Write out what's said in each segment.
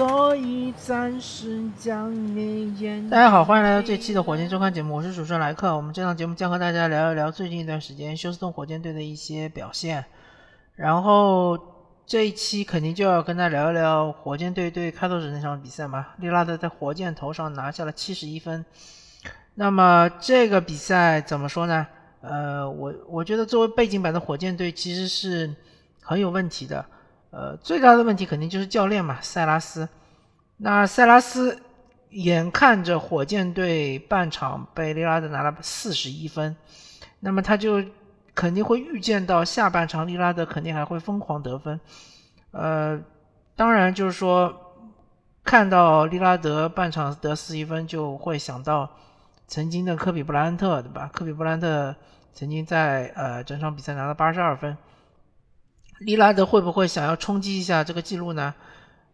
所以暂时将你眼。大家好，欢迎来到这期的火箭周刊节目，我是主持人莱克。我们这档节目将和大家聊一聊最近一段时间休斯顿火箭队的一些表现。然后这一期肯定就要跟大家聊一聊火箭队对开拓者那场比赛嘛。利拉德在火箭头上拿下了七十一分。那么这个比赛怎么说呢？呃，我我觉得作为背景板的火箭队其实是很有问题的。呃，最大的问题肯定就是教练嘛，塞拉斯。那塞拉斯眼看着火箭队半场被利拉德拿了四十一分，那么他就肯定会预见到下半场利拉德肯定还会疯狂得分。呃，当然就是说看到利拉德半场得四十一分，就会想到曾经的科比布莱恩特，对吧？科比布莱恩特曾经在呃整场比赛拿了八十二分。利拉德会不会想要冲击一下这个记录呢？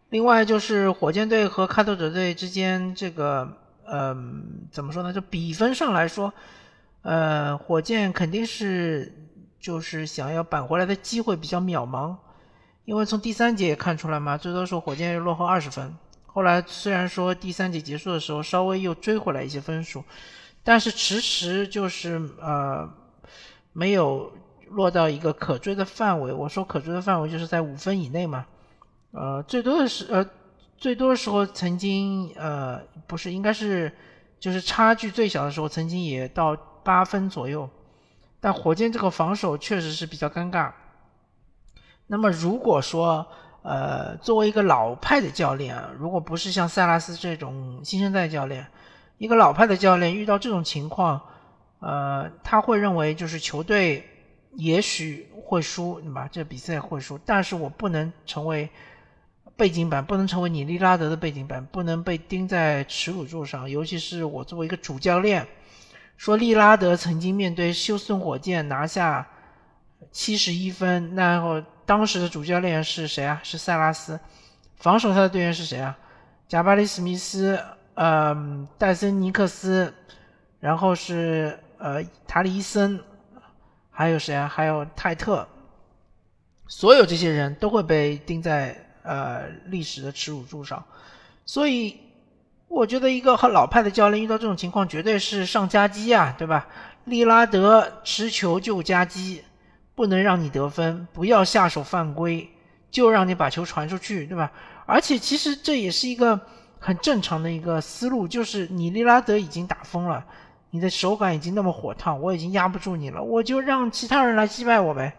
另外就是火箭队和开拓者队之间这个，嗯，怎么说呢？就比分上来说，呃，火箭肯定是就是想要扳回来的机会比较渺茫，因为从第三节也看出来嘛，最多时候火箭落后二十分，后来虽然说第三节结束的时候稍微又追回来一些分数，但是迟迟就是呃没有。落到一个可追的范围，我说可追的范围就是在五分以内嘛，呃，最多的是呃，最多的时候曾经呃不是应该是就是差距最小的时候曾经也到八分左右，但火箭这个防守确实是比较尴尬。那么如果说呃作为一个老派的教练，如果不是像塞拉斯这种新生代教练，一个老派的教练遇到这种情况，呃他会认为就是球队。也许会输，对吧？这比赛会输，但是我不能成为背景板，不能成为你利拉德的背景板，不能被钉在耻辱柱上。尤其是我作为一个主教练，说利拉德曾经面对休斯顿火箭拿下七十一分，然后当时的主教练是谁啊？是塞拉斯，防守他的队员是谁啊？贾巴里·史密斯，呃，戴森·尼克斯，然后是呃塔里伊森。还有谁啊？还有泰特，所有这些人都会被钉在呃历史的耻辱柱上，所以我觉得一个很老派的教练遇到这种情况绝对是上夹击啊，对吧？利拉德持球就夹击，不能让你得分，不要下手犯规，就让你把球传出去，对吧？而且其实这也是一个很正常的一个思路，就是你利拉德已经打疯了。你的手感已经那么火烫，我已经压不住你了，我就让其他人来击败我呗。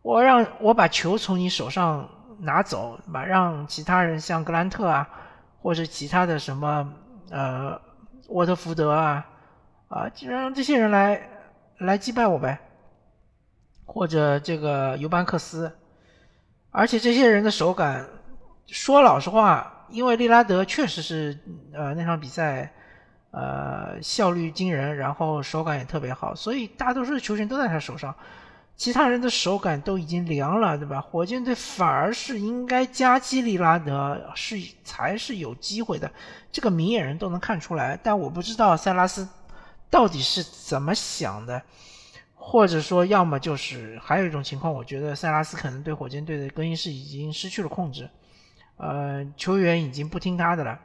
我让我把球从你手上拿走，把让其他人像格兰特啊，或者其他的什么呃沃特福德啊啊，就让这些人来来击败我呗。或者这个尤班克斯，而且这些人的手感，说老实话，因为利拉德确实是呃那场比赛。呃，效率惊人，然后手感也特别好，所以大多数的球权都在他手上，其他人的手感都已经凉了，对吧？火箭队反而是应该加基利拉德，是才是有机会的，这个明眼人都能看出来。但我不知道塞拉斯到底是怎么想的，或者说，要么就是还有一种情况，我觉得塞拉斯可能对火箭队的更衣室已经失去了控制，呃，球员已经不听他的了，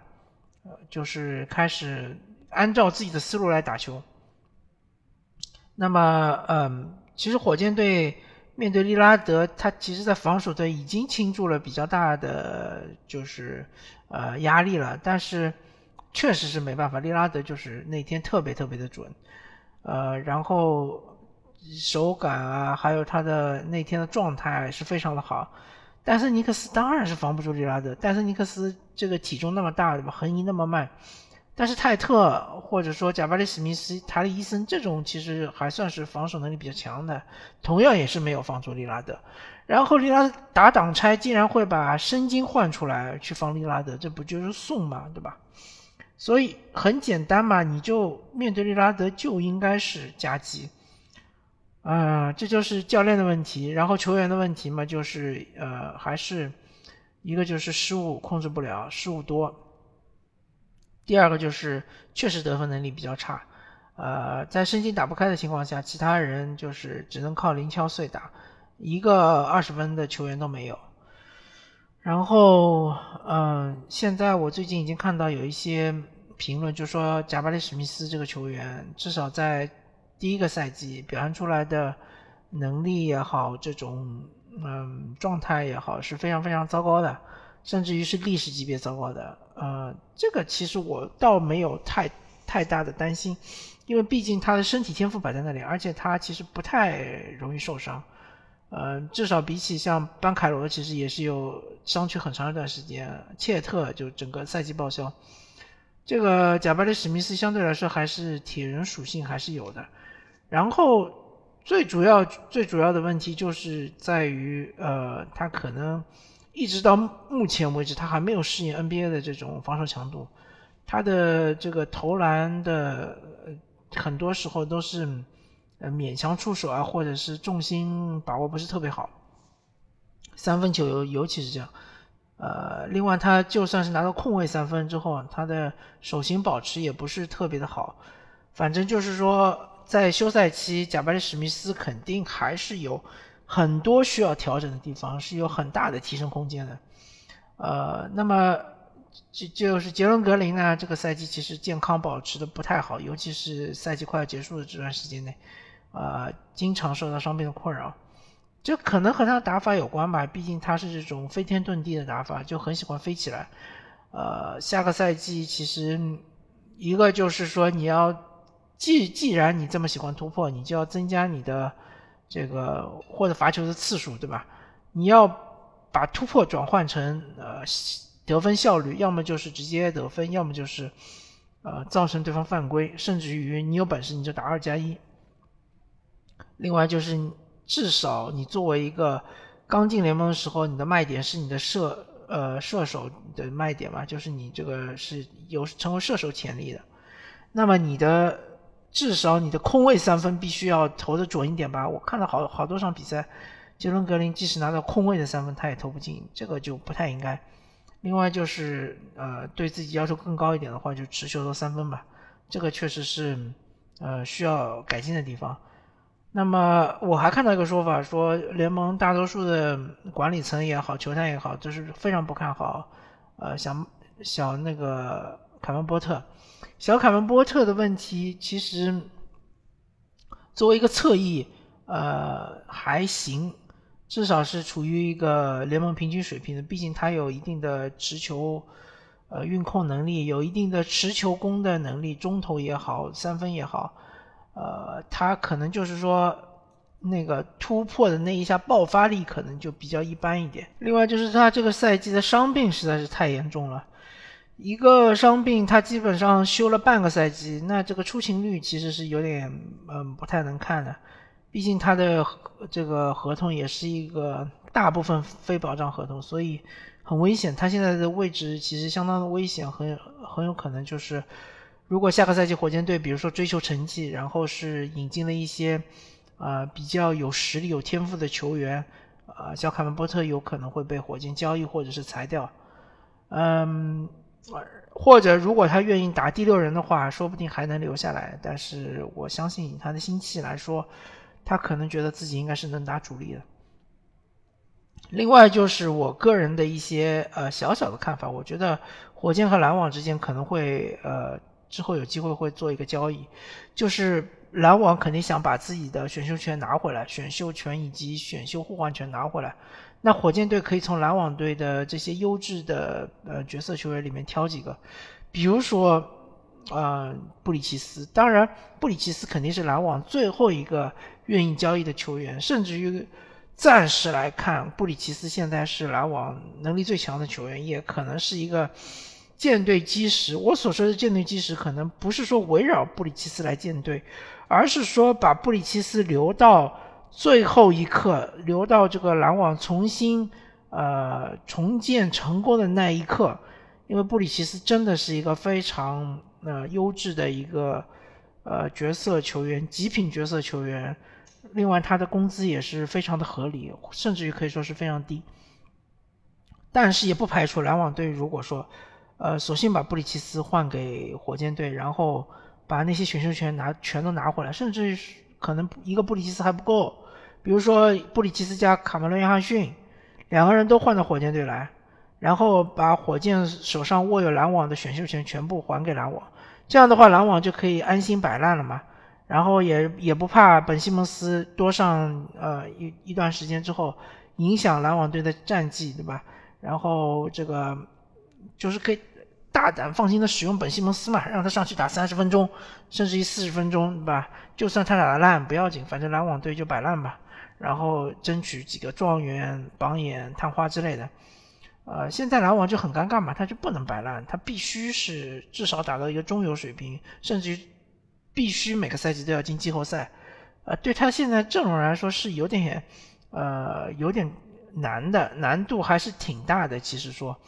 呃，就是开始。按照自己的思路来打球，那么，嗯，其实火箭队面对利拉德，他其实在防守端已经倾注了比较大的就是呃压力了，但是确实是没办法，利拉德就是那天特别特别的准，呃，然后手感啊，还有他的那天的状态是非常的好，戴森尼克斯当然是防不住利拉德，戴森尼克斯这个体重那么大，对吧？横移那么慢。但是泰特或者说贾巴里·史密斯、塔里伊森这种其实还算是防守能力比较强的，同样也是没有防住利拉德。然后利拉打挡拆竟然会把申京换出来去防利拉德，这不就是送嘛，对吧？所以很简单嘛，你就面对利拉德就应该是夹击。啊，这就是教练的问题，然后球员的问题嘛，就是呃，还是一个就是失误控制不了，失误多。第二个就是确实得分能力比较差，呃，在申京打不开的情况下，其他人就是只能靠零敲碎打，一个二十分的球员都没有。然后，嗯，现在我最近已经看到有一些评论，就说贾巴里史密斯这个球员，至少在第一个赛季表现出来的能力也好，这种嗯状态也好，是非常非常糟糕的，甚至于是历史级别糟糕的。呃，这个其实我倒没有太太大的担心，因为毕竟他的身体天赋摆在那里，而且他其实不太容易受伤。呃，至少比起像班凯罗，其实也是有伤缺很长一段时间。切特就整个赛季报销。这个贾巴里史密斯相对来说还是铁人属性还是有的。然后最主要最主要的问题就是在于，呃，他可能一直到目前为止，他还没有适应 NBA 的这种防守强度。他的这个投篮的很多时候都是。呃，勉强出手啊，或者是重心把握不是特别好，三分球尤尤其是这样。呃，另外他就算是拿到空位三分之后，他的手型保持也不是特别的好。反正就是说，在休赛期，贾巴里史密斯肯定还是有很多需要调整的地方，是有很大的提升空间的。呃，那么就就是杰伦格林呢，这个赛季其实健康保持的不太好，尤其是赛季快要结束的这段时间内。啊，经常受到伤病的困扰，这可能和他打法有关吧。毕竟他是这种飞天遁地的打法，就很喜欢飞起来。呃，下个赛季其实一个就是说，你要既既然你这么喜欢突破，你就要增加你的这个或者罚球的次数，对吧？你要把突破转换成呃得分效率，要么就是直接得分，要么就是呃造成对方犯规，甚至于你有本事你就打二加一。另外就是，至少你作为一个刚进联盟的时候，你的卖点是你的射呃射手的卖点嘛，就是你这个是有成为射手潜力的。那么你的至少你的空位三分必须要投的准一点吧？我看了好好多场比赛，杰伦格林即使拿到空位的三分，他也投不进，这个就不太应该。另外就是呃对自己要求更高一点的话，就持球投三分吧，这个确实是呃需要改进的地方。那么我还看到一个说法，说联盟大多数的管理层也好，球探也好，都是非常不看好，呃，想想那个凯文波特，小凯文波特的问题其实作为一个侧翼，呃，还行，至少是处于一个联盟平均水平的，毕竟他有一定的持球，呃，运控能力，有一定的持球攻的能力，中投也好，三分也好。呃，他可能就是说，那个突破的那一下爆发力可能就比较一般一点。另外就是他这个赛季的伤病实在是太严重了，一个伤病他基本上休了半个赛季，那这个出勤率其实是有点嗯不太能看的。毕竟他的这个合同也是一个大部分非保障合同，所以很危险。他现在的位置其实相当的危险，很很有可能就是。如果下个赛季火箭队，比如说追求成绩，然后是引进了一些，啊比较有实力、有天赋的球员，啊，小卡文波特有可能会被火箭交易或者是裁掉，嗯，或者如果他愿意打第六人的话，说不定还能留下来。但是我相信以他的心气来说，他可能觉得自己应该是能打主力的。另外就是我个人的一些呃小小的看法，我觉得火箭和篮网之间可能会呃。之后有机会会做一个交易，就是篮网肯定想把自己的选秀权拿回来，选秀权以及选秀互换权拿回来。那火箭队可以从篮网队的这些优质的呃角色球员里面挑几个，比如说呃布里奇斯，当然布里奇斯肯定是篮网最后一个愿意交易的球员，甚至于暂时来看，布里奇斯现在是篮网能力最强的球员，也可能是一个。舰队基石，我所说的舰队基石，可能不是说围绕布里奇斯来建队，而是说把布里奇斯留到最后一刻，留到这个篮网重新呃重建成功的那一刻。因为布里奇斯真的是一个非常呃优质的一个呃角色球员，极品角色球员。另外，他的工资也是非常的合理，甚至于可以说是非常低。但是也不排除篮网队如果说。呃，索性把布里奇斯换给火箭队，然后把那些选秀权拿全都拿回来，甚至可能一个布里奇斯还不够，比如说布里奇斯加卡梅伦约翰逊，两个人都换到火箭队来，然后把火箭手上握有篮网的选秀权全部还给篮网，这样的话篮网就可以安心摆烂了嘛。然后也也不怕本西蒙斯多上呃一一段时间之后影响篮网队的战绩，对吧？然后这个就是可以大胆放心的使用本西蒙斯嘛，让他上去打三十分钟，甚至于四十分钟，对吧？就算他打的烂不要紧，反正篮网队就摆烂吧，然后争取几个状元、榜眼、探花之类的。呃，现在篮网就很尴尬嘛，他就不能摆烂，他必须是至少打到一个中游水平，甚至于。必须每个赛季都要进季后赛，呃，对他现在阵容来说是有点，呃，有点难的，难度还是挺大的。其实说，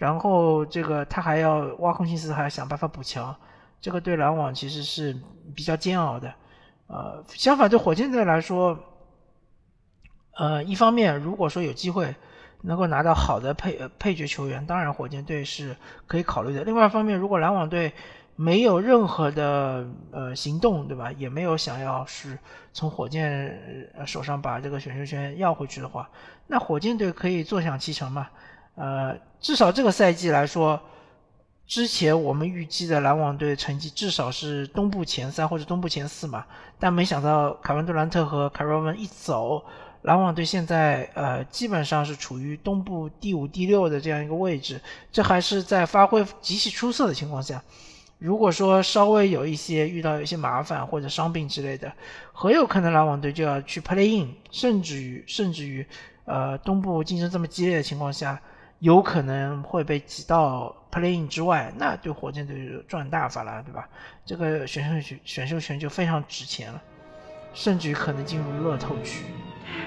然后这个他还要挖空心思，还要想办法补强，这个对篮网其实是比较煎熬的。呃，相反对火箭队来说，呃，一方面如果说有机会能够拿到好的配配角球员，当然火箭队是可以考虑的。另外一方面，如果篮网队没有任何的呃行动，对吧？也没有想要是从火箭手上把这个选秀权要回去的话，那火箭队可以坐享其成嘛？呃，至少这个赛季来说，之前我们预计的篮网队成绩至少是东部前三或者东部前四嘛，但没想到凯文杜兰特和凯瑞文一走，篮网队现在呃基本上是处于东部第五、第六的这样一个位置，这还是在发挥极其出色的情况下。如果说稍微有一些遇到一些麻烦或者伤病之类的，很有可能篮网队就要去 play in，甚至于甚至于，呃，东部竞争这么激烈的情况下，有可能会被挤到 playing 之外，那对火箭队就赚大发了，对吧？这个选秀选选秀权就非常值钱了，甚至于可能进入乐透区，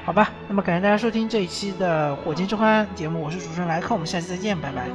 好吧？那么感谢大家收听这一期的火箭周刊节目，我是主持人莱克，我们下期再见，拜拜。